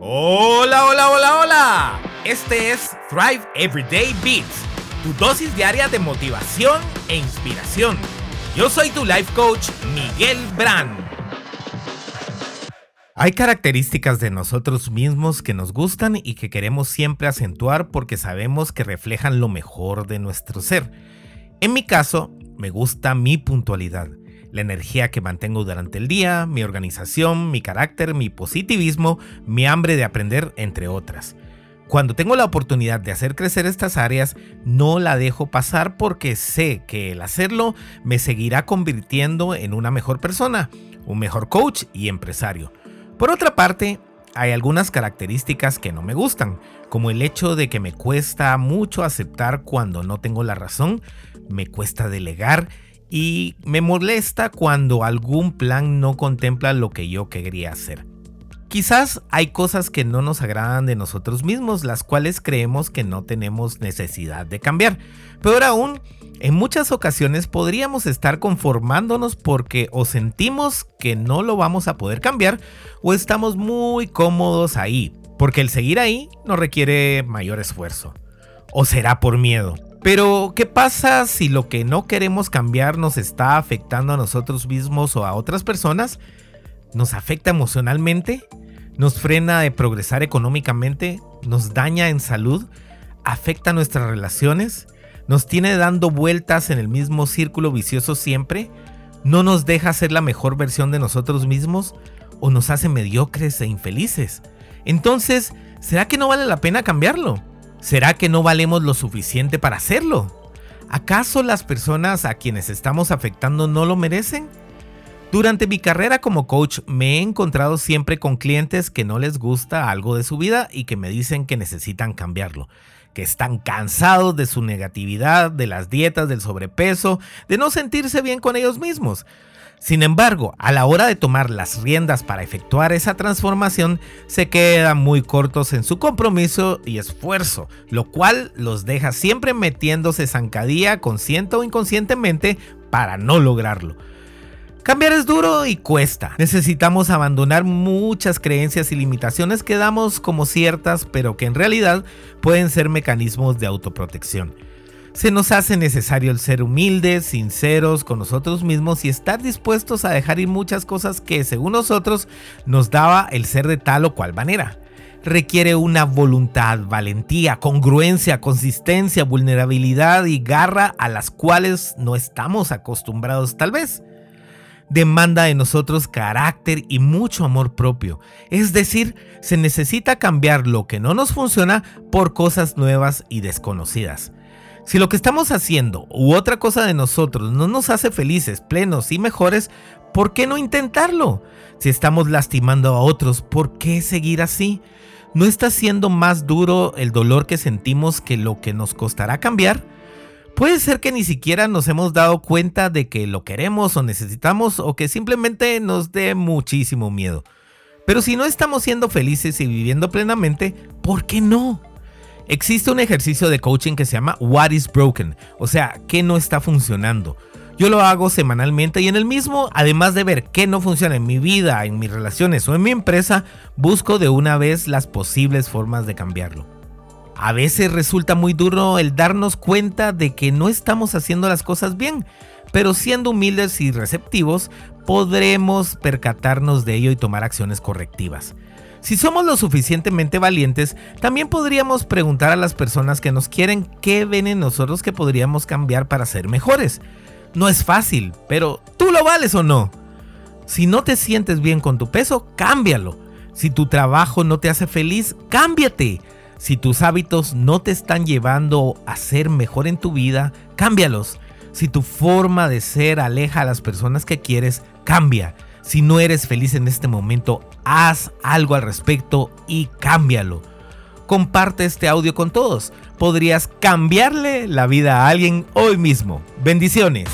Hola, hola, hola, hola. Este es Thrive Everyday Beats, tu dosis diaria de motivación e inspiración. Yo soy tu life coach, Miguel Brand. Hay características de nosotros mismos que nos gustan y que queremos siempre acentuar porque sabemos que reflejan lo mejor de nuestro ser. En mi caso, me gusta mi puntualidad la energía que mantengo durante el día, mi organización, mi carácter, mi positivismo, mi hambre de aprender, entre otras. Cuando tengo la oportunidad de hacer crecer estas áreas, no la dejo pasar porque sé que el hacerlo me seguirá convirtiendo en una mejor persona, un mejor coach y empresario. Por otra parte, hay algunas características que no me gustan, como el hecho de que me cuesta mucho aceptar cuando no tengo la razón, me cuesta delegar y me molesta cuando algún plan no contempla lo que yo quería hacer. Quizás hay cosas que no nos agradan de nosotros mismos, las cuales creemos que no tenemos necesidad de cambiar. Peor aún, en muchas ocasiones podríamos estar conformándonos porque o sentimos que no lo vamos a poder cambiar o estamos muy cómodos ahí, porque el seguir ahí no requiere mayor esfuerzo. ¿O será por miedo? Pero, ¿qué pasa si lo que no queremos cambiar nos está afectando a nosotros mismos o a otras personas? ¿Nos afecta emocionalmente? ¿Nos frena de progresar económicamente? ¿Nos daña en salud? ¿Afecta nuestras relaciones? ¿Nos tiene dando vueltas en el mismo círculo vicioso siempre? ¿No nos deja ser la mejor versión de nosotros mismos? ¿O nos hace mediocres e infelices? Entonces, ¿será que no vale la pena cambiarlo? ¿Será que no valemos lo suficiente para hacerlo? ¿Acaso las personas a quienes estamos afectando no lo merecen? Durante mi carrera como coach me he encontrado siempre con clientes que no les gusta algo de su vida y que me dicen que necesitan cambiarlo, que están cansados de su negatividad, de las dietas, del sobrepeso, de no sentirse bien con ellos mismos. Sin embargo, a la hora de tomar las riendas para efectuar esa transformación, se quedan muy cortos en su compromiso y esfuerzo, lo cual los deja siempre metiéndose zancadilla consciente o inconscientemente para no lograrlo. Cambiar es duro y cuesta. Necesitamos abandonar muchas creencias y limitaciones que damos como ciertas, pero que en realidad pueden ser mecanismos de autoprotección se nos hace necesario el ser humildes, sinceros con nosotros mismos y estar dispuestos a dejar ir muchas cosas que según nosotros nos daba el ser de tal o cual manera. Requiere una voluntad, valentía, congruencia, consistencia, vulnerabilidad y garra a las cuales no estamos acostumbrados tal vez demanda de nosotros carácter y mucho amor propio. Es decir, se necesita cambiar lo que no nos funciona por cosas nuevas y desconocidas. Si lo que estamos haciendo u otra cosa de nosotros no nos hace felices, plenos y mejores, ¿por qué no intentarlo? Si estamos lastimando a otros, ¿por qué seguir así? ¿No está siendo más duro el dolor que sentimos que lo que nos costará cambiar? Puede ser que ni siquiera nos hemos dado cuenta de que lo queremos o necesitamos o que simplemente nos dé muchísimo miedo. Pero si no estamos siendo felices y viviendo plenamente, ¿por qué no? Existe un ejercicio de coaching que se llama What is Broken, o sea, ¿qué no está funcionando? Yo lo hago semanalmente y en el mismo, además de ver qué no funciona en mi vida, en mis relaciones o en mi empresa, busco de una vez las posibles formas de cambiarlo. A veces resulta muy duro el darnos cuenta de que no estamos haciendo las cosas bien, pero siendo humildes y receptivos, podremos percatarnos de ello y tomar acciones correctivas. Si somos lo suficientemente valientes, también podríamos preguntar a las personas que nos quieren qué ven en nosotros que podríamos cambiar para ser mejores. No es fácil, pero ¿tú lo vales o no? Si no te sientes bien con tu peso, cámbialo. Si tu trabajo no te hace feliz, cámbiate. Si tus hábitos no te están llevando a ser mejor en tu vida, cámbialos. Si tu forma de ser aleja a las personas que quieres, cambia. Si no eres feliz en este momento, haz algo al respecto y cámbialo. Comparte este audio con todos. Podrías cambiarle la vida a alguien hoy mismo. Bendiciones.